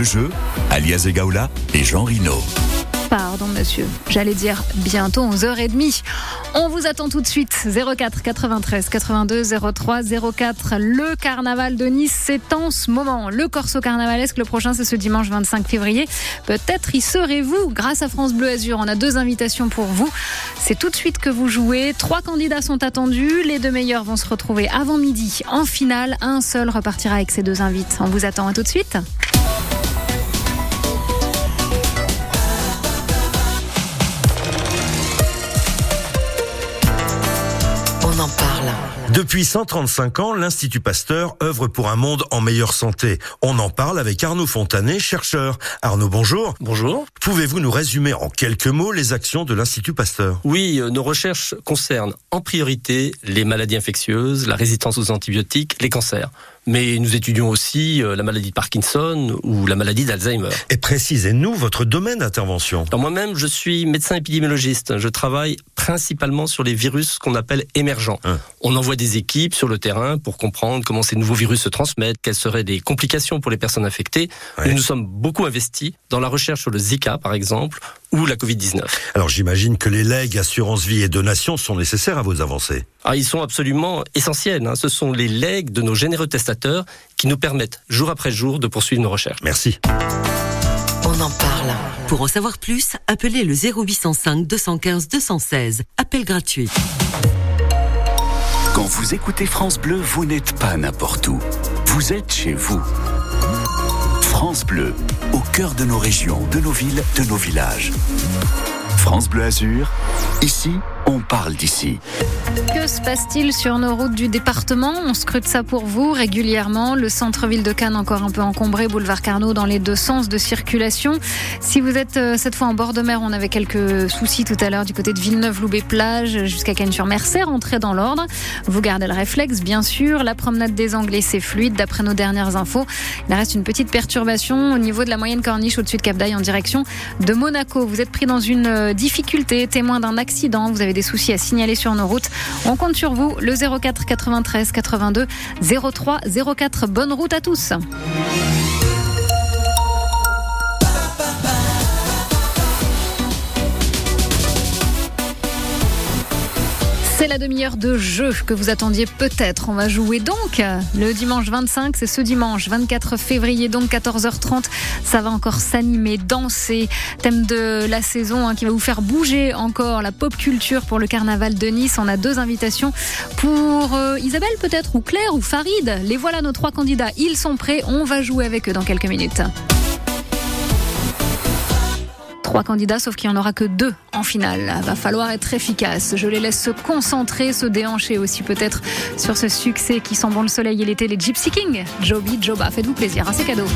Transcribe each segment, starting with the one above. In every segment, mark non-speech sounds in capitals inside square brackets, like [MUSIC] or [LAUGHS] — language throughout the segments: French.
le jeu, Alias Egaola et Jean Rino. Pardon, monsieur. J'allais dire bientôt 11h30. On vous attend tout de suite. 04 93 82 03 04. Le carnaval de Nice, c'est en ce moment. Le Corso carnavalesque, le prochain, c'est ce dimanche 25 février. Peut-être y serez-vous. Grâce à France Bleu Azur, on a deux invitations pour vous. C'est tout de suite que vous jouez. Trois candidats sont attendus. Les deux meilleurs vont se retrouver avant midi en finale. Un seul repartira avec ses deux invites. On vous attend à tout de suite. Depuis 135 ans, l'Institut Pasteur œuvre pour un monde en meilleure santé. On en parle avec Arnaud Fontanet, chercheur. Arnaud, bonjour. Bonjour. Pouvez-vous nous résumer en quelques mots les actions de l'Institut Pasteur? Oui, euh, nos recherches concernent en priorité les maladies infectieuses, la résistance aux antibiotiques, les cancers. Mais nous étudions aussi euh, la maladie de Parkinson ou la maladie d'Alzheimer. Et précisez-nous votre domaine d'intervention. Moi-même, je suis médecin épidémiologiste. Je travaille principalement sur les virus qu'on appelle émergents. Hein. On envoie des équipes sur le terrain pour comprendre comment ces nouveaux virus se transmettent, quelles seraient les complications pour les personnes infectées. Ouais. Nous nous sommes beaucoup investis dans la recherche sur le Zika, par exemple, ou la Covid-19. Alors j'imagine que les legs, assurance vie et donations sont nécessaires à vos avancées. Ah, ils sont absolument essentiels. hein. Ce sont les legs de nos généreux testateurs qui nous permettent, jour après jour, de poursuivre nos recherches. Merci. On en parle. Pour en savoir plus, appelez le 0805 215 216. Appel gratuit. Quand vous écoutez France Bleu, vous n'êtes pas n'importe où. Vous êtes chez vous. France Bleu, au cœur de nos régions, de nos villes, de nos villages. France Bleu Azur, ici, on parle d'ici. Que se passe-t-il sur nos routes du département On scrute ça pour vous régulièrement. Le centre-ville de Cannes encore un peu encombré, boulevard Carnot dans les deux sens de circulation. Si vous êtes euh, cette fois en bord de mer, on avait quelques soucis tout à l'heure du côté de Villeneuve-Loubet-Plage jusqu'à Cannes-sur-Mer. C'est rentré dans l'ordre. Vous gardez le réflexe, bien sûr. La promenade des Anglais, c'est fluide d'après nos dernières infos. Il reste une petite perturbation au niveau de la moyenne corniche au-dessus de Cap d'Aille en direction de Monaco. Vous êtes pris dans une euh, difficulté, témoin d'un accident. Vous avez des soucis à signaler sur nos routes. On compte sur vous. Le 04 93 82 03 04. Bonne route à tous. La demi-heure de jeu que vous attendiez peut-être. On va jouer donc le dimanche 25, c'est ce dimanche 24 février, donc 14h30. Ça va encore s'animer, danser. Thème de la saison hein, qui va vous faire bouger encore la pop culture pour le carnaval de Nice. On a deux invitations pour euh, Isabelle peut-être, ou Claire, ou Farid. Les voilà nos trois candidats. Ils sont prêts. On va jouer avec eux dans quelques minutes. Trois candidats, sauf qu'il n'y en aura que deux en finale. Va falloir être efficace. Je les laisse se concentrer, se déhancher aussi peut-être sur ce succès qui sent bon le soleil et l'été, les Gypsy King. Joby, Joba, faites-vous plaisir, hein, c'est cadeau.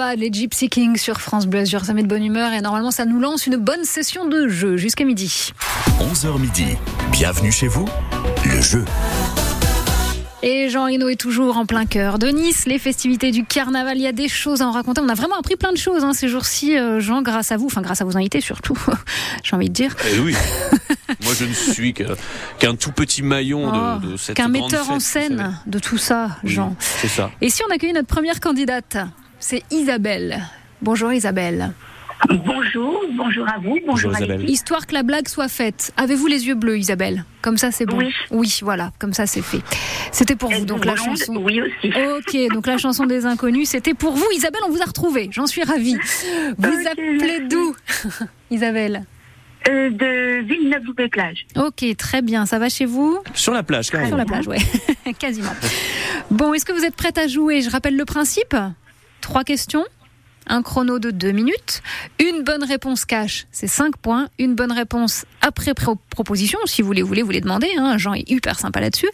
Les Gypsy Kings sur France Bleu Azur. Ça met de bonne humeur et normalement ça nous lance une bonne session de jeu jusqu'à midi. 11h midi. Bienvenue chez vous. Le jeu. Et Jean Reno est toujours en plein cœur de Nice. Les festivités du carnaval, il y a des choses à en raconter. On a vraiment appris plein de choses hein, ces jours-ci, euh, Jean, grâce à vous, enfin grâce à vos invités surtout, [LAUGHS] j'ai envie de dire. Eh oui. [LAUGHS] Moi, je ne suis qu'un tout petit maillon Oh, de, de cette Qu'un metteur en fête, scène de tout ça, Oui, Jean. C'est ça. Et si on accueille notre première candidate? C'est Isabelle. Bonjour Isabelle. Bonjour, bonjour à vous, bonjour, Bonjour, à Isabelle. Histoire que la blague soit faite. Avez-vous les yeux bleus, Isabelle? Comme ça, c'est bon. Oui. voilà, comme ça, c'est fait. C'était pour vous, donc la chanson. Oui aussi. Ok, donc la chanson des inconnus, c'était pour vous. Isabelle, on vous a retrouvé. J'en suis ravie. Vous appelez d'où [LAUGHS] Isabelle? Euh, de Villeneuve-Loubet-Plage. Ok, très bien. Ça va chez vous? Sur la plage, carrément. Sur la plage, ouais. [LAUGHS] Quasiment. Bon, est-ce que vous êtes prête à jouer? Je rappelle le principe. Trois questions. Un chrono de deux minutes. Une bonne réponse cash, c'est 5 points. Une bonne réponse après pro- proposition, si vous voulez, vous voulez, vous les demander. Hein. Jean est hyper sympa là-dessus.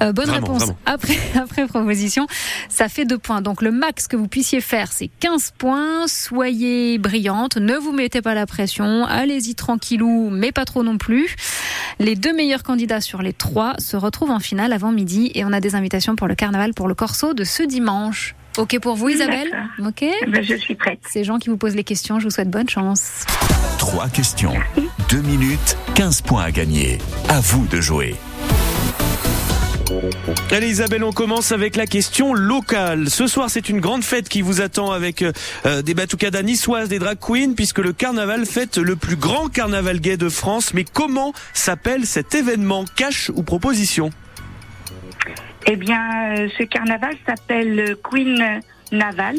Euh, bonne Vraiment, réponse vraiment. après, [LAUGHS] après proposition, ça fait 2 points. Donc le max que vous puissiez faire, c'est 15 points. Soyez brillante, ne vous mettez pas la pression. Allez-y tranquillou, mais pas trop non plus. Les deux meilleurs candidats sur les trois se retrouvent en finale avant midi et on a des invitations pour le carnaval pour le Corso de ce dimanche. Ok pour vous Isabelle Ok Ben, je suis prête. C'est Jean qui vous pose les questions, je vous souhaite bonne chance. Trois questions. Deux minutes. 15 points à gagner. À vous de jouer. Allez Isabelle, on commence avec la question locale. Ce soir, c'est une grande fête qui vous attend avec euh, des batucadas niçoises, des drag queens, puisque le carnaval fête le plus grand carnaval gay de France. Mais comment s'appelle cet événement? Cash ou proposition? Eh bien, euh, ce carnaval s'appelle le Queen Naval.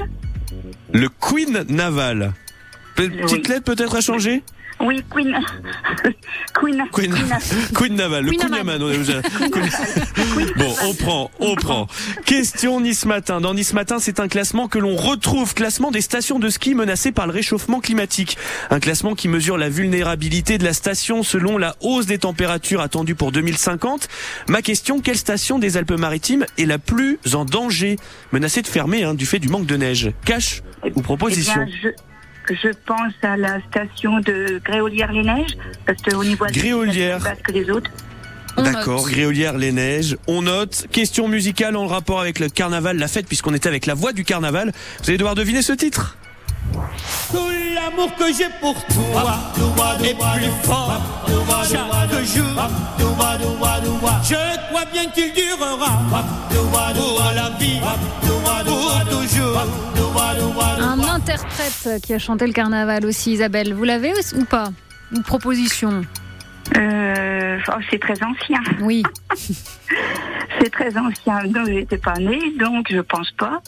Le Queen Naval. Petite Oui. lettre peut-être à changer? Oui, Queen. Queen. Queen, Queen Naval, le Queen Queen- Bon, on prend, on prend. Question Nice Matin. Dans Nice Matin, c'est un classement que l'on retrouve, classement des stations de ski menacées par le réchauffement climatique. Un classement qui mesure la vulnérabilité de la station selon la hausse des températures attendues pour 2050. Ma question, quelle station des Alpes-Maritimes est la plus en danger? Menacée de fermer hein, du fait du manque de neige. Cash ou proposition? Eh bien, je, je pense à la station de Gréolière-les-Neiges, parce qu'au niveau Gréolière. plus basse que les autres. D'accord. Gréolière, les neiges. On note. Question musicale en rapport avec le carnaval, la fête, puisqu'on était avec la voix du carnaval. Vous allez devoir deviner ce titre. Tout l'amour que j'ai pour toi est plus fort chaque jour. Je crois bien qu'il durera pour la vie, pour toujours. Un interprète qui a chanté le carnaval aussi, Isabelle. Vous l'avez ou pas? Une proposition? Euh, oh, c'est très ancien. Oui. [LAUGHS] C'est très ancien. Donc, j'étais pas née, donc je pense pas.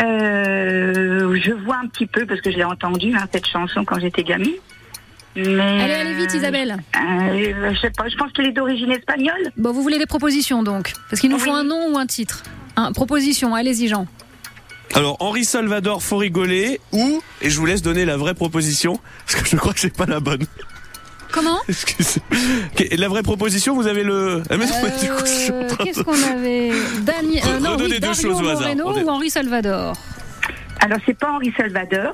Euh, je vois un petit peu parce que je l'ai entendu hein, cette chanson quand j'étais gamine. Mais Allez, allez vite, Isabelle. euh, je sais pas. Je pense qu'elle est d'origine espagnole. Bon, vous voulez des propositions donc? Parce qu'il nous faut un nom ou un titre. Un, proposition, allez-y Jean. Alors, Henri Salvador, faut rigoler, ou, et je vous laisse donner la vraie proposition, parce que je crois que c'est pas la bonne. Comment? Excusez. Ok, et La vraie proposition, vous avez le... Ah, mais non, mais du coup, je Euh, Qu'est-ce qu'on avait? Dani... euh, non, Redonnez oui, deux Dario choses au hasard. Moreno On est- ou Henri Salvador? Alors c'est pas Henri Salvador,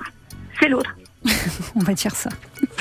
c'est l'autre. [LAUGHS] On va dire ça.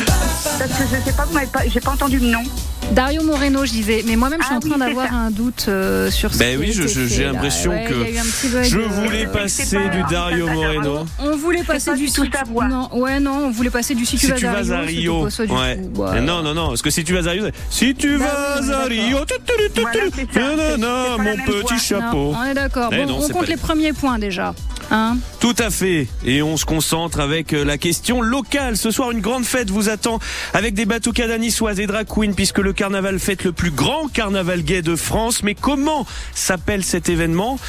Parce que je sais pas, vous m'avez pas, j'ai pas entendu le nom. Dario Moreno, je disais. Mais moi-même, je suis Ah en train oui, d'avoir un doute euh, sur ce Ben oui, j'ai l'impression Ouais, que Je euh, voulais passer pas du Dario. Moreno. On voulait passer pas du tout si- sa voix. Non, ouais, non, on voulait passer du si tu Si vas tu à vas à Rio, ouais. Ouais. Non, non, non, parce que si tu vas à Rio, si tu Bah vas à Rio, pas la mon petit. Non, chapeau. on est d'accord. Eh non, on compte les premiers points déjà. Hein Tout à fait. Et on se concentre avec euh, la question locale. Ce soir, une grande fête vous attend avec des bateaux niçoises et drag queen puisque le carnaval fête le plus grand carnaval gay de France. Mais comment s'appelle cet événement?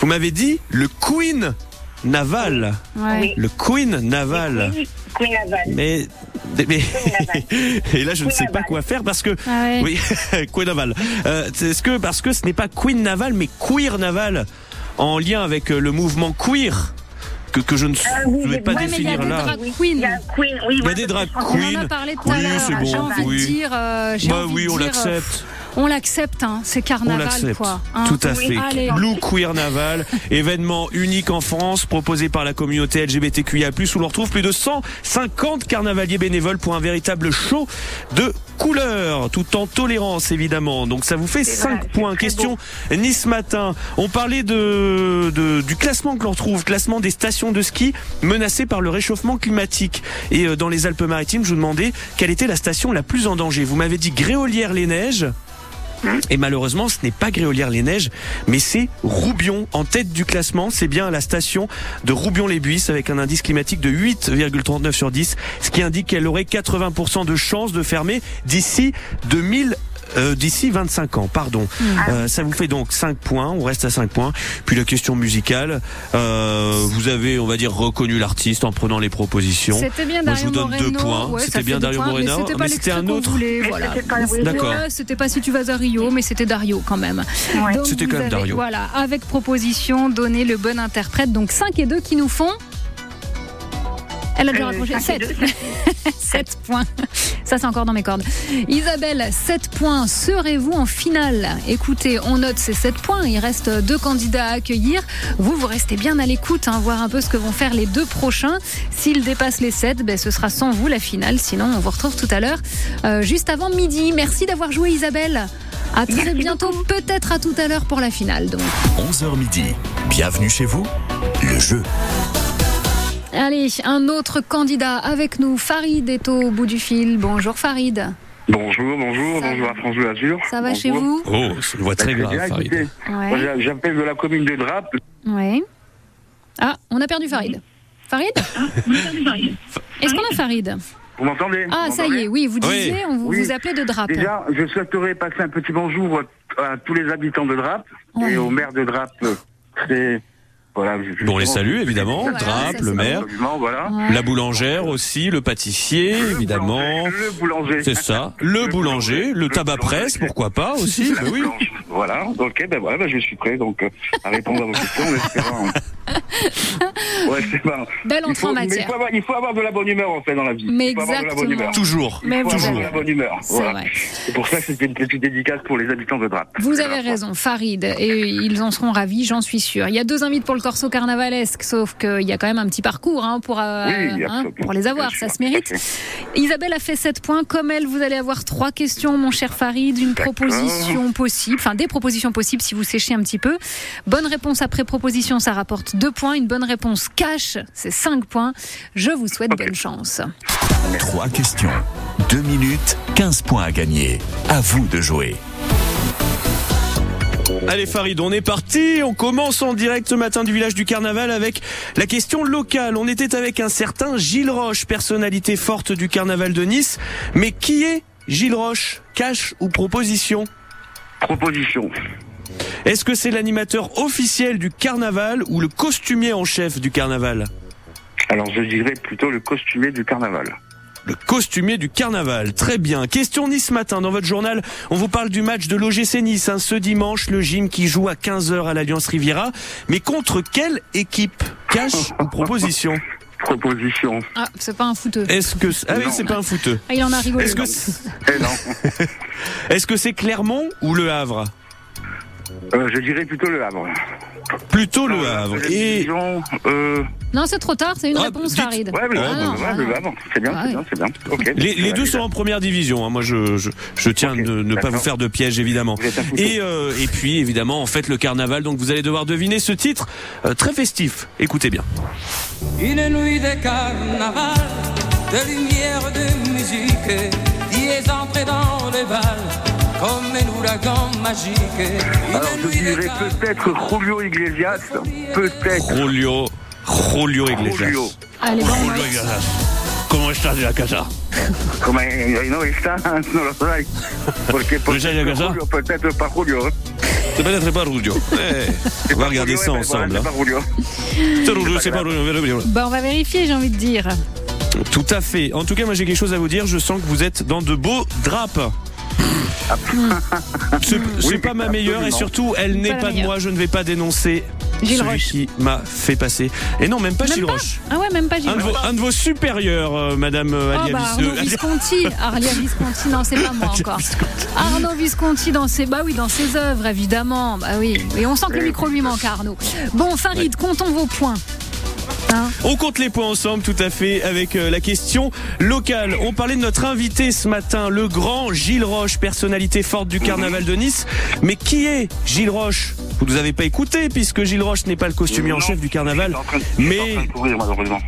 Vous m'avez dit le Queen Naval. Ouais. Le Queen Naval. Queen Naval. Mais, mais [LAUGHS] et là je ne sais pas quoi faire parce que Ah ouais. oui [LAUGHS] Queen Naval. Euh, Est-ce que parce que ce n'est pas Queen Naval mais Queer Naval en lien avec euh, le mouvement queer que, que je ne Ah oui, je vais mais- pas Ouais, mais il y a définir des là. drag Il y queens. a des drag parce On que- en a queen. parlé tout Oui, à l'heure. c'est bon, J'ai envie oui. de dire, euh, j'ai Bah envie oui, de on l'accepte. On l'accepte, hein, c'est On carnaval l'accepte. quoi. hein. Tout à Oui, fait. allez. Blue Queer Naval, [LAUGHS] événement unique en France, proposé par la communauté LGBTQIA+, où l'on retrouve plus de 150 carnavaliers bénévoles pour un véritable show de couleurs, tout en tolérance évidemment. Donc ça vous fait C'est 5 vrai, c'est points. Question Nice Matin. On parlait de, de- du classement que l'on retrouve, classement des stations de ski menacées par le réchauffement climatique. Et euh, dans les Alpes-Maritimes, je vous demandais quelle était la station la plus en danger. Vous m'avez dit Gréolière-les-Neiges. Et malheureusement, ce n'est pas Gréolière-les-Neiges, mais c'est Roubion en tête du classement. C'est bien la station de Roubion-les-Buisses avec un indice climatique de 8,39 sur 10, ce qui indique qu'elle aurait 80% de chances de fermer d'ici 2000. Euh, d'ici 25 ans, pardon. Euh, ça vous fait donc 5 points, on reste à 5 points. Puis la question musicale, euh, vous avez, on va dire, reconnu l'artiste en prenant les propositions. C'était bien Moi, je Dario vous donne Moreno. deux points. Ouais, C'était bien Dario points, Moreno. Mais c'était un autre. voilà. c'était pas- oui, D'accord. Ouais, c'était pas si tu vas à Rio, mais c'était Dario quand même. Ouais. C'était quand même avez- Dario. Voilà, avec proposition, donner le bon interprète. Donc 5 et 2 qui nous font. Elle a déjà Euh, raccroché cinq et 7. deux, 7 [LAUGHS] points. Ça, c'est encore dans mes cordes. Isabelle, 7 points. Serez-vous en finale? Écoutez, on note ces 7 points. Il reste deux candidats à accueillir. Vous, vous restez bien à l'écoute, hein, voir un peu ce que vont faire les deux prochains. S'ils dépassent les 7, ben, ce sera sans vous la finale. Sinon, on vous retrouve tout à l'heure, euh, juste avant midi. Merci d'avoir joué, Isabelle. À très bientôt, peut-être à tout à l'heure pour la finale. Donc. 11h midi. Bienvenue chez vous. Le jeu. Allez, un autre candidat avec nous. Farid est au bout du fil. Bonjour Farid. Bonjour, bonjour, Ça bonjour à France Bleu Azur. Ça va chez vous Oh, c'est une voix très Bah, bien, Farid. Ouais. J'appelle de la commune de Drape. Ouais. Ah, on a perdu Farid. Farid Est-ce qu'on a Farid? Vous m'entendez? Ah, Vous ça y est, oui, vous Oui. disiez, on vous, Oui. vous appelez de Drape. Déjà, je souhaiterais passer un petit bonjour à tous les habitants de Drape Ouais. et au maire de Drape. Très, voilà, Bon, on les salue évidemment, Voilà, Drape, le maire, Absolument, voilà. Ouais. la boulangère aussi, le pâtissier Le évidemment. boulanger, Le boulanger. C'est ça. Le boulanger, le tabac presse, pourquoi pas aussi. Bah oui. Voilà, ok, ben voilà, ben je suis prêt donc euh, à répondre à vos questions en espérant. [LAUGHS] Ouais, c'est pas. Belle entrée en il matière. faut, avoir, il faut avoir de la bonne humeur en fait dans la vie. Mais exactement. Toujours. Mais Il faut vous avoir toujours. de la bonne humeur. C'est Voilà. vrai. C'est pour ça que c'était une petite dédicace pour les habitants de Drape. Vous avez raison, Farid, et ils en seront ravis, j'en suis sûre. Il y a deux invites pour le Corso carnavalesque, sauf qu'il y a quand même un petit parcours hein, pour, euh, Oui, hein, pour les avoir, ça se mérite. Isabelle a fait 7 points. Comme elle, vous allez avoir trois questions, mon cher Farid, une proposition possible, enfin des propositions possibles si vous séchez un petit peu. Bonne réponse après proposition, ça rapporte 2 points. Une bonne réponse cash, c'est 5 points. Je vous souhaite bonne chance. Trois questions. Deux minutes, 15 points à gagner. À vous de jouer. Allez Farid, on est parti. On commence en direct ce matin du village du Carnaval avec la question locale. On était avec un certain Gilles Roche, personnalité forte du Carnaval de Nice. Mais qui est Gilles Roche? Cash ou proposition? Proposition. Est-ce que c'est l'animateur officiel du Carnaval ou le costumier en chef du Carnaval? Alors je dirais plutôt le costumier du carnaval. Le costumier du carnaval. Très bien. Question Nice matin. Dans votre journal, on vous parle du match de l'OGC Nice. hein, ce dimanche, le gym qui joue à 15h à l'Alliance Riviera. Mais contre quelle équipe? Cash ou proposition? Proposition. Ah, c'est pas un fouteux. Est-ce que... Ah oui, c'est pas un footeux. Ah, il en a rigolé. Est-ce que c'est Eh non. [LAUGHS] est-ce que c'est Clermont ou Le Havre? Euh, je dirais plutôt le Havre. Plutôt Le Havre. Et division, euh, Non, c'est trop tard, c'est une Ah, réponse, dites- Farid. ouais, le Ah, Havre, ouais. C'est bien, Ouais. c'est bien, c'est bien. Ok. les, les deux sont en première division. hein. Moi, je, je, je tiens à ne, ne pas vous faire de piège, évidemment. Un. Et, euh, et puis, évidemment, en fait, le carnaval. Donc, vous allez devoir deviner ce titre euh, très festif. Écoutez bien. Une nuit de carnaval, de lumière, de musique, qui est entrée dans le bal, come l'ouragan magique. Alors je dirais peut-être Julio Iglesias, peut-être. Julio, Julio Iglesias. Julio. Allez, bon, Julio Iglesias. Comment estás de la casa? Como eh, no está, [LAUGHS] no lo sé. Porque [LAUGHS] ¿No está de la peut-être casa? Julio, peut-être pas Julio. C'est peut-être pas Julio. Eh, on va regarder ça ensemble. hein. C'est pas Julio. C'est Julio, c'est pas Julio, Julio. Bah, on va vérifier, j'ai envie de dire. Tout à fait. En tout cas, moi j'ai quelque chose à vous dire. Je sens que vous êtes dans de beaux draps. C'est c'est Oui, pas ma meilleure et absolument. surtout, elle n'est la pas de meilleure. moi. Je ne vais pas dénoncer Gilles celui Roche. qui m'a fait passer. Et non, même pas Même Gilles pas Roche. Ah ouais, même pas Gilles Un de, vos, Roche. un de vos supérieurs, euh, Madame euh, Oh Alia bah Arnaud euh, Visconti, Arlia Visconti, non c'est pas moi encore. Arnaud Visconti dans ses, bah oui, dans ses œuvres évidemment, bah oui. Et on sent que le micro lui manque Arnaud. Bon Farid, comptons vos points. On compte les points ensemble, tout à fait, avec euh, la question locale. On parlait de notre invité ce matin, le grand Gilles Roche, personnalité forte du carnaval de Nice. Mais qui est Gilles Roche? Vous nous avez pas écouté, puisque Gilles Roche n'est pas le costumier en chef du carnaval. de- Mais en train de courir, malheureusement.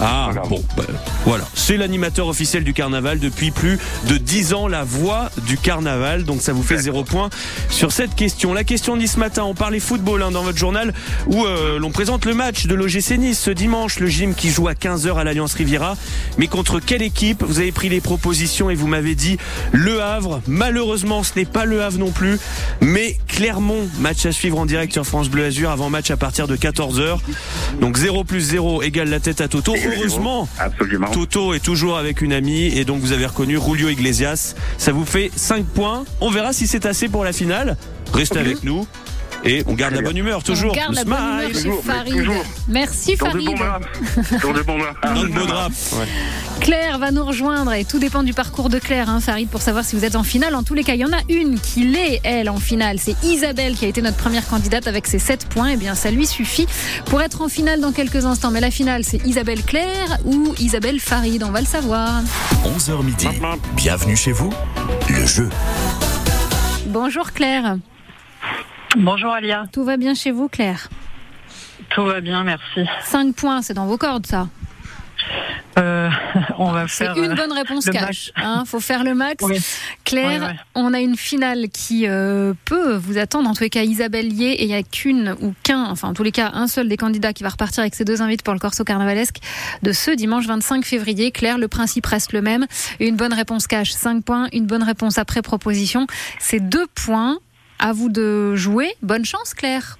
Ah bon, bah, voilà. C'est l'animateur officiel du carnaval depuis plus de 10 ans, la voix du carnaval. Donc ça vous fait zéro point sur cette question. La question de ce matin, on parlait football hein, dans votre journal où euh, l'on présente le match de l'OGC Nice ce dimanche, le gym qui joue à 15h à l'Alliance Riviera. Mais contre quelle équipe? Vous avez pris les propositions et vous m'avez dit Le Havre. Malheureusement, ce n'est pas Le Havre non plus, mais Clermont. Match à suivre en direct sur France Bleu Azur avant match à partir de 14h. Donc 0 plus 0 égale la tête à Toto. Heureusement, Absolument. Toto est toujours avec une amie et donc vous avez reconnu Julio Iglesias. Ça vous fait 5 points. On verra si c'est assez pour la finale. Restez avec nous. Et on garde la bonne humeur, toujours. On garde Le la bonne smile. humeur chez Toujours, Farid. toujours. Merci Dans Farid. Dans de. Dans. Ouais. Claire va nous rejoindre et tout dépend du parcours de Claire, hein, Farid, pour savoir si vous êtes en finale. En tous les cas, il y en a une qui l'est, elle, en finale. C'est Isabelle qui a été notre première candidate avec ses 7 points. Eh bien, ça lui suffit pour être en finale dans quelques instants. Mais la finale, c'est Isabelle Claire ou Isabelle Farid. On va le savoir. 11h midi. Bienvenue chez vous. Le jeu. Bonjour Claire. Bonjour Alia, Tout va bien chez vous, Claire? Tout va bien, merci. 5 points, c'est dans vos cordes, ça. Euh, [LAUGHS] on va C'est faire. une euh, bonne réponse cash. Hein, faut faire le max. Oui. Claire, on a une finale qui euh, peut vous attendre. En tous les cas, Isabelle Lié, et il n'y a qu'une ou qu'un, enfin en tous les cas, un seul des candidats qui va repartir avec ses deux invités pour le Corso Carnavalesque de ce dimanche 25 février. Claire, le principe reste le même. Une bonne réponse cash, 5 points. Une bonne réponse après proposition, c'est 2 points. À vous de jouer. Bonne chance, Claire.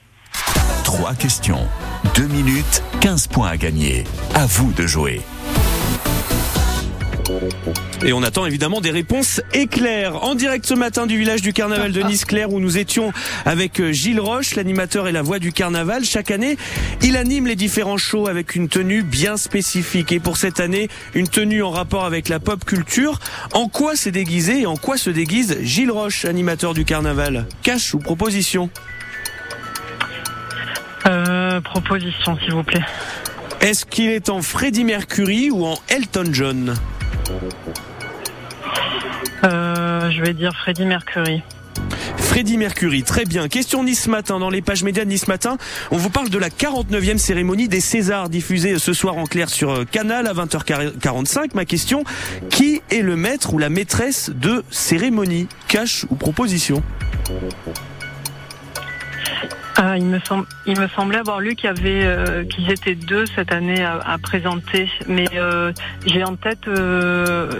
Trois questions. Deux minutes, 15 points à gagner. À vous de jouer. Et on attend évidemment des réponses éclairs. En direct ce matin du village du carnaval de Nice Claire où nous étions avec euh, Gilles Roche, l'animateur et la voix du carnaval. Chaque année, il anime les différents shows avec une tenue bien spécifique. Et pour cette année, une tenue en rapport avec la pop culture. En quoi s'est déguisé et en quoi se déguise Gilles Roche, animateur du carnaval Cash ou proposition euh, proposition, s'il vous plaît. Est-ce qu'il est en Freddie Mercury ou en Elton John Euh, je vais dire Freddie Mercury. Freddie Mercury, très bien. Question Nice Matin, dans les pages médias de Nice Matin, on vous parle de la 49e cérémonie des Césars, diffusée ce soir en clair sur euh, Canal à 20h45. Ma question, qui est le maître ou la maîtresse de cérémonie? Cash ou proposition? Il me semble, il me semblait avoir lu qu'il y avait, euh, qu'ils étaient deux cette année à, à présenter, mais euh, j'ai en tête, euh,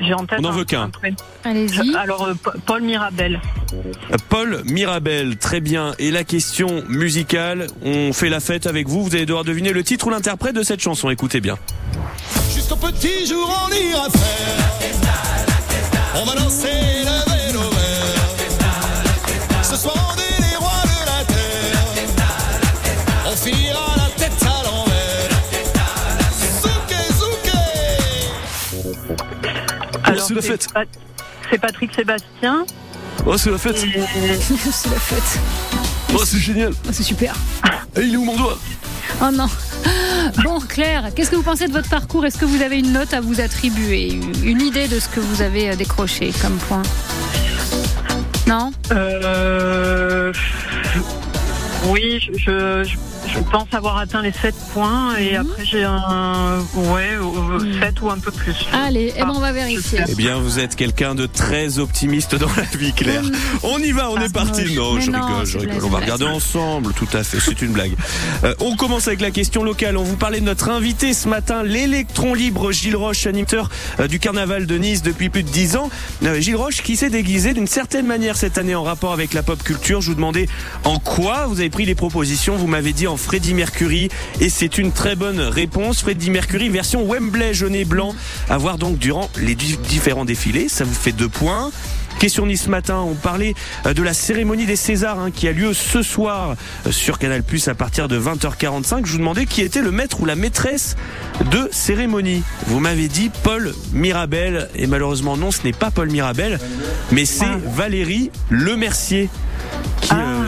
j'ai- en tête. On en veut qu'un. Allez-y. Alors euh, Pa- Paul Mirabel. Paul Mirabel, très bien. Et la question musicale, on fait la fête avec vous, vous allez devoir deviner le titre ou l'interprète de cette chanson, écoutez bien. Jusqu'au petit jour, on ira faire. On va danser le c'est la fête. Pat- C'est Patrick Sébastien. Oh, c'est la fête. C'est [LAUGHS] la fête. Oh, c'est génial. Oh, c'est super. [LAUGHS] Et il est où mon doigt? Oh non. [GASPS] Bon, Claire, qu'est-ce que vous pensez de votre parcours? Est-ce que vous avez une note à vous attribuer? Une idée de ce que vous avez euh, décroché comme point? Non? Euh, oui, je, je, je pense avoir atteint les 7 points et Mhm. après j'ai un ouais, euh, 7 ou un peu plus. Allez, eh ben, on va vérifier. Eh bien, vous êtes quelqu'un de très optimiste dans la vie, Claire. On y va, on Ah, est parti. Non, je non, rigole, je rigole. blague, On va regarder blague. ensemble, tout à fait. C'est une blague. Euh, on commence avec la question locale. On vous parlait de notre invité ce matin, l'électron libre Gilles Roche, animateur euh, du carnaval de Nice depuis plus de 10 ans. Euh, Gilles Roche qui s'est déguisé d'une certaine manière cette année en rapport avec la pop culture? Je vous demandais en quoi vous avez pris les propositions. Vous m'avez dit en Freddie Mercury et c'est une très bonne réponse. Freddie Mercury version Wembley jaune et blanc à voir donc durant les di- différents défilés. Ça vous fait deux points. Question Nice matin, on parlait euh, de la cérémonie des Césars hein, qui a lieu ce soir euh, sur Canal Plus à partir de 20h45. Je vous demandais qui était le maître ou la maîtresse de cérémonie. Vous m'avez dit Paul Mirabel et malheureusement non, ce n'est pas Paul Mirabel, mais c'est Valérie Lemercier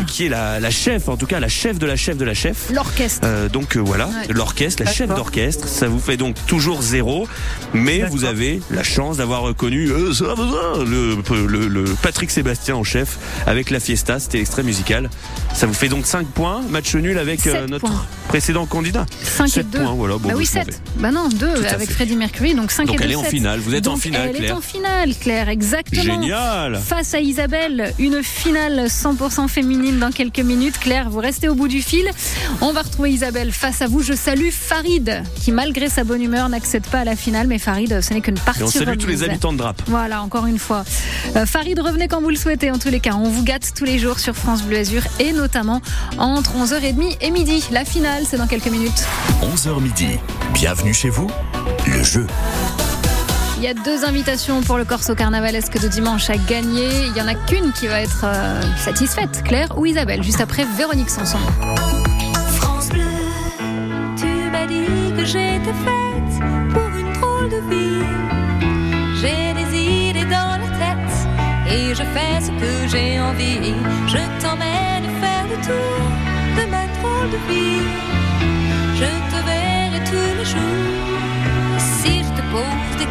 qui, est la, la chef, en tout cas la chef de la chef de la chef. L'orchestre. Euh, donc euh, voilà, Ouais. l'orchestre, la chef d'orchestre, ça vous fait donc toujours zéro, mais vous avez la chance d'avoir reconnu euh, ça va, ça, le, le, le Patrick Sébastien en chef avec la Fiesta, c'était l'extrait musical. Ça vous fait donc 5 points, match nul avec notre points. précédent candidat. 5 et 7 2. points, voilà. Bon, bah oui, je m'en 7. vais. Bah non, 2 Tout à avec. Freddie Mercury, donc 5 Donc et 2. elle est en finale. Vous êtes en Donc finale, Elle Claire. est en finale, Claire, exactement. Génial. Face à Isabelle, une finale 100% féminine dans quelques minutes. Claire, vous restez au bout du fil. On va retrouver Isabelle face à vous. Je salue Farid, qui malgré sa bonne humeur n'accède pas à la finale. Mais Farid, ce n'est qu'une partie Et on salue tous les habitants de Drape. Voilà, encore une fois. Euh, Farid, revenez quand vous le souhaitez. En tous les cas, on vous gâte tous les jours sur France Bleu Azur et notamment entre 11h30 et midi. La finale, c'est dans quelques minutes. 11h midi. Bienvenue chez vous. Le jeu. Il y a deux invitations pour le Corso Carnavalesque de dimanche à gagner. Il y en a qu'une qui va être euh, satisfaite, Claire ou Isabelle, juste après Véronique Sanson. France Bleu, tu m'as dit que j'étais faite pour une drôle de vie. J'ai des idées dans la tête et je fais ce que j'ai envie. Je t'emmène faire le tour de ma drôle de vie. Je te verrai tous les jours.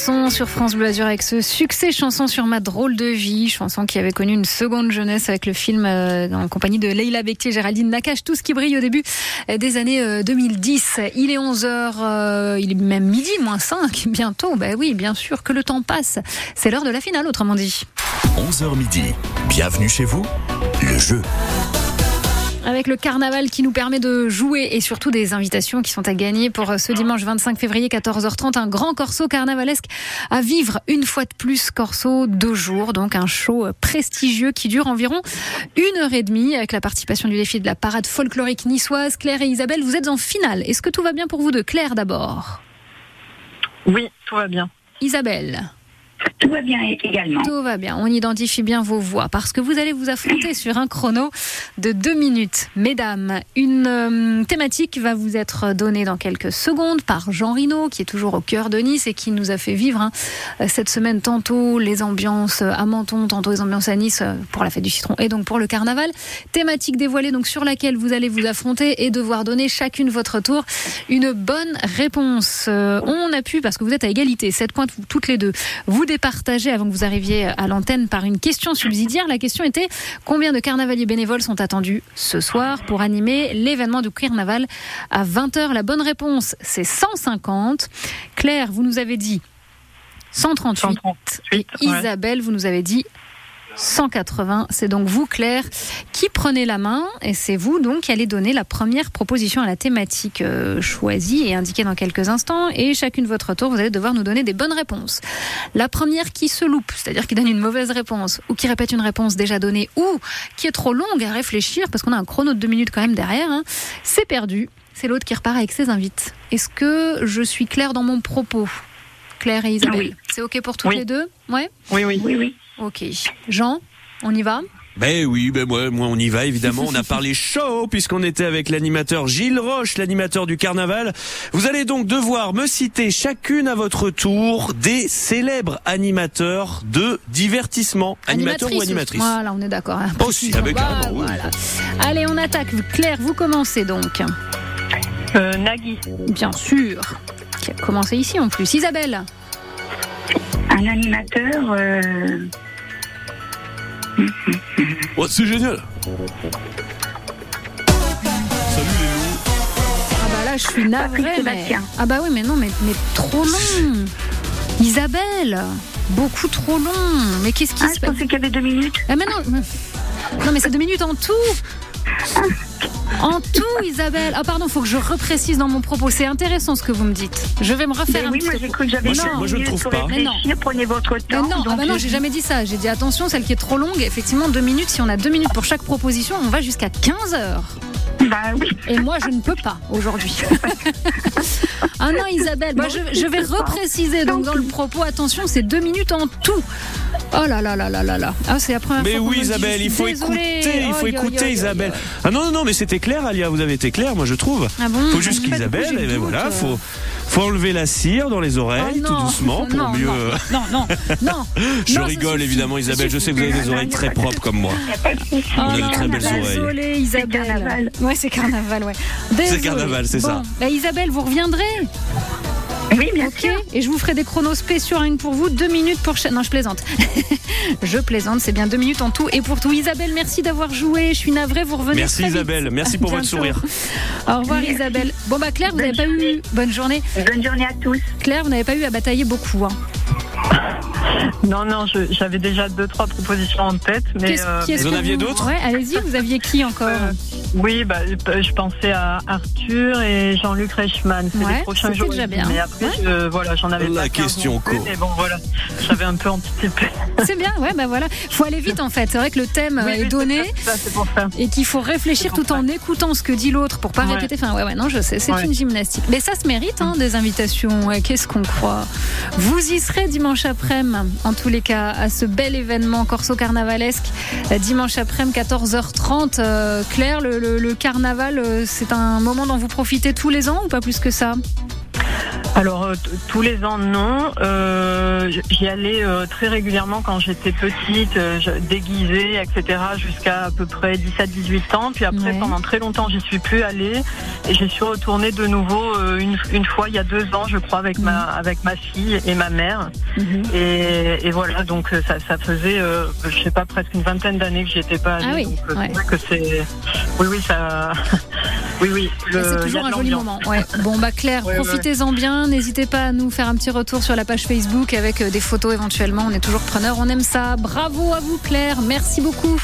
Sanson sur France Bleu Azur avec ce succès chanson sur ma drôle de vie, chanson qui avait connu une seconde jeunesse avec le film euh, en compagnie de Leila Bekti et Géraldine Nakache, tout ce qui brille au début euh, des années euh, 2010. Il est 11h, il est même midi, moins 5, [LAUGHS] bientôt. Ben oui, bien sûr que le temps passe. C'est l'heure de la finale, autrement dit. 11h midi. Bienvenue chez vous. Le jeu. Avec le carnaval qui nous permet de jouer et surtout des invitations qui sont à gagner pour euh, ce dimanche 25 février 14h30 un grand corso carnavalesque à vivre une fois de plus. Corso deux jours donc un show euh, prestigieux qui dure environ une heure et demie avec la participation du défi de la parade folklorique niçoise. Claire et Isabelle vous êtes en finale. Est-ce que tout va bien pour vous deux? Claire d'abord. Oui, tout va bien. Isabelle Tout va bien également. Tout va bien. On identifie bien vos voix parce que vous allez vous affronter sur un chrono de deux minutes. Mesdames, une euh, thématique va vous être donnée dans quelques secondes par Jean Rino, qui est toujours au cœur de Nice et qui nous a fait vivre hein, cette semaine tantôt les ambiances à Menton, tantôt les ambiances à Nice euh, pour la fête du citron et donc pour le carnaval. Thématique dévoilée donc sur laquelle vous allez vous affronter et devoir donner chacune votre tour une bonne réponse. Euh, on a pu, parce que vous êtes à égalité, 7 points toutes les deux, vous avant que vous arriviez à l'antenne par une question subsidiaire. La question était combien de carnavaliers bénévoles sont attendus ce soir pour animer l'événement du carnaval à 20h La bonne réponse, c'est 150. Claire, vous nous avez dit 138. Et Isabelle, vous nous avez dit 180. C'est donc vous, Claire, qui prenez la main et c'est vous donc qui allez donner la première proposition à la thématique euh, choisie et indiquée dans quelques instants. Et chacune votre tour, vous allez devoir nous donner des bonnes réponses. La première qui se loupe, c'est-à-dire qui donne une mauvaise réponse ou qui répète une réponse déjà donnée ou qui est trop longue à réfléchir parce qu'on a un chrono de deux minutes quand même derrière, hein, c'est perdu. C'est l'autre qui repart avec ses invites. Est-ce que je suis claire dans mon propos? Claire et Isabelle. Oui. C'est OK pour toutes Oui. les deux? Ouais? Oui, oui. Oui, oui. Ok. Jean, on y va Ben oui, ben moi, moi on y va évidemment. On a [LAUGHS] parlé show puisqu'on était avec l'animateur Gilles Roche, l'animateur du carnaval. Vous allez donc devoir me citer chacune à votre tour des célèbres animateurs de divertissement. Animateur ou animatrice Voilà, on est d'accord. hein. Aussi, ah ben Voilà, carrément, oui. voilà. Allez, on attaque. Claire, vous commencez donc. Euh, Nagui. Bien sûr. Qui a commencé ici en plus. Isabelle. Un animateur. euh, Oh, c'est génial. Ah bah là, je suis navrée. Patrick Mais... Sébastien. Ah bah oui, mais non, mais, mais trop long. Isabelle. Beaucoup trop long. Mais qu'est-ce qui Ah, se je passe pensais qu'il y avait deux minutes. Ah mais non. mais- Non mais c'est deux minutes en tout. En tout, Isabelle. Ah pardon, faut que je reprécise dans mon propos. C'est intéressant ce que vous me dites. Je vais me refaire Mais un oui, petit moi j'ai cru que j'avais Moi, je- ne minutes trouve pour pas. Mais non. Prenez votre Mais temps. non, ah bah non, je- j'ai jamais dit ça. J'ai dit attention, celle qui est trop longue, effectivement, deux minutes. Si on a deux minutes pour chaque proposition, on va jusqu'à 15 heures. Bah oui. Et moi, je ne peux pas aujourd'hui. [LAUGHS] ah non, Isabelle, moi, je, je vais repréciser donc dans le propos. Attention, c'est deux minutes en tout. Oh là là là là là là. Ah, c'est la première Mais fois oui Isabelle, il faut désolée. écouter, il faut écouter Isabelle. Ah non non non, mais c'était clair Alia, vous avez été clair, moi je trouve. Ah bon Faut juste qu'Isabelle, eh ben voilà, faut faut enlever la cire dans les Oh oreilles tout doucement pour non, mieux. non, Non, non, non. [LAUGHS] Je Non, rigole évidemment Isabelle, je sais que vous avez des oreilles très propres comme moi. Y a pas de souci. Oh On a de très belles oreilles. Désolée, Isabelle. carnaval. Ouais, c'est carnaval, ouais. Désolée. carnaval, c'est Bon, ça. Bah, Isabelle, vous reviendrez. Oui, bien sûr. Et je vous ferai des chronos spéciaux que pour vous. Deux minutes pour chaque. Non, je plaisante. [LAUGHS] je plaisante, c'est bien deux minutes en tout et pour tout. Isabelle, merci d'avoir joué. Je suis navrée, vous revenez. Merci très vite. Isabelle, merci pour votre sourire. Au revoir Isabelle. Bon bah Claire, vous n'avez pas eu. Bonne journée. Bonne journée à tous. Claire, vous n'avez pas eu à batailler beaucoup. hein. Non, non, je- j'avais déjà deux, trois propositions en tête, mais. Qu'est-ce- euh, qui Vous en aviez d'autres? Ouais, allez-y. Vous aviez qui encore? Euh, Oui, bah, je pensais à Arthur et Jean-Luc Reichmann. C'est Ouais, les prochains jours. déjà bien. Mais après, Ouais. je- voilà, j'en avais La pas 15 question co. Mais bon, voilà, j'avais un peu anticipé. [LAUGHS] C'est bien. Ouais, bah voilà. Faut aller vite en fait. C'est vrai que le thème Oui, est oui, donné. c'est ça, c'est pour ça. et qu'il faut réfléchir tout en écoutant ce que dit l'autre pour pas Ouais. répéter. Enfin, ouais, ouais, non, je sais, c'est Ouais. une gymnastique. Mais ça se mérite, hein, des invitations. Ouais, Qu'est-ce qu'on croit? Vous y serez dimanche après-midi, en tous les cas, à ce bel événement corso carnavalesque. Euh, Dimanche après-midi, 14h30. Euh, Claire, le, le- carnaval, euh, c'est un moment dont vous profitez tous les ans ou pas plus que ça? Alors euh, tous les ans non, euh, j'y allais euh, très régulièrement quand j'étais petite, euh, déguisée, etc. jusqu'à à peu près 17-18 ans. Puis après Ouais. pendant très longtemps j'y suis plus allée et j'y suis retournée de nouveau euh, une, une fois il y a deux ans je crois avec ma avec ma fille et ma mère. Mhm. Et, et voilà donc euh, ça, ça faisait euh, je sais pas presque une vingtaine d'années que j'y étais pas allée. Ah oui, donc euh, ouais. c'est vrai que c'est oui oui ça [LAUGHS] oui oui le- Et C'est toujours un joli moment. Ouais. Bon, bah Claire, [LAUGHS] profitez-en bien. N'hésitez pas à nous faire un petit retour sur la page Facebook avec euh, des photos éventuellement. On est toujours preneurs. On aime ça. Bravo à vous, Claire. Merci beaucoup.